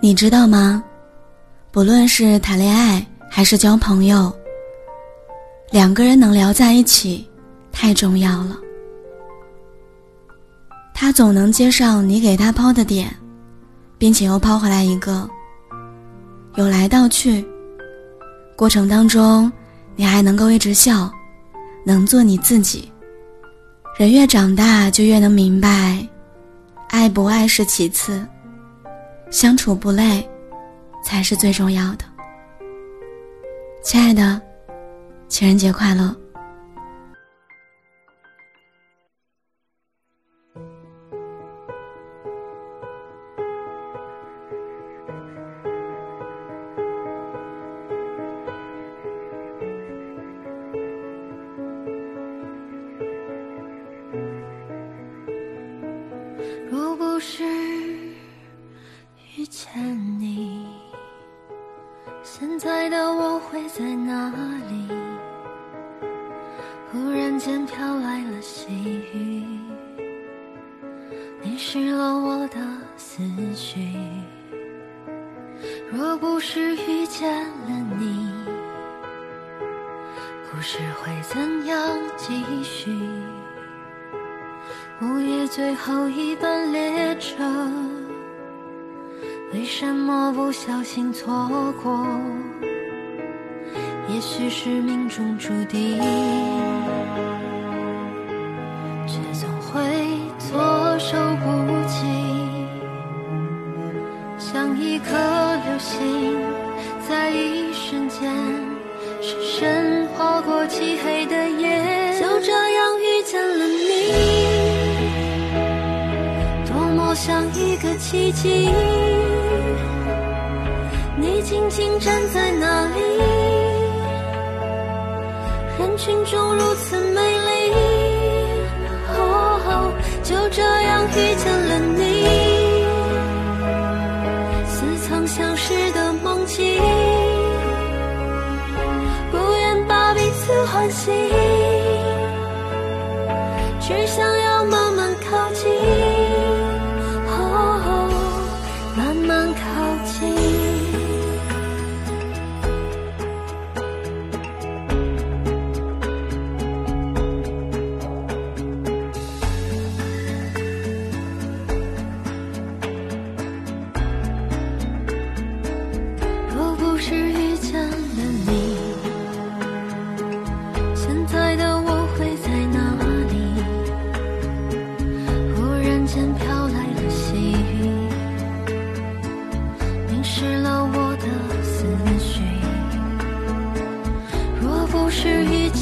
你知道吗？不论是谈恋爱还是交朋友，两个人能聊在一起，太重要了。他总能接上你给他抛的点，并且又抛回来一个，有来道去。过程当中，你还能够一直笑，能做你自己。人越长大，就越能明白，爱不爱是其次。相处不累，才是最重要的。亲爱的，情人节快乐。遇见你，现在的我会在哪里？忽然间飘来了细雨，淋湿了我的思绪。若不是遇见了你，故事会怎样继续？午夜最后一班列车。为什么不小心错过？也许是命中注定，却总会措手不及。像一颗流星，在一瞬间深深划过漆黑的夜，就这样遇见了你，多么像一个奇迹。你静静站在那里，人群中如此美丽。哦，就这样遇见了你，似曾相识的梦境，不愿把彼此唤醒，只想要慢慢靠近。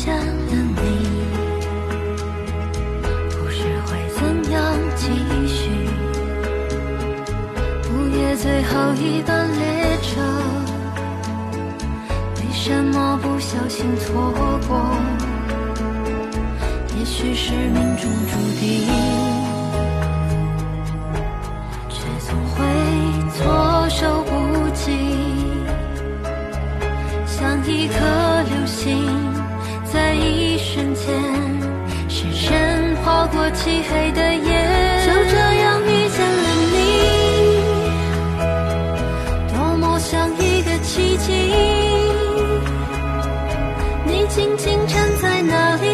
见了你，故事会怎样继续？午夜最后一班列车，为什么不小心错过？也许是命中注定，却总会措手不及。像一颗漆黑的夜就这样遇见了你。多么像一个奇迹你静静站在那里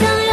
wish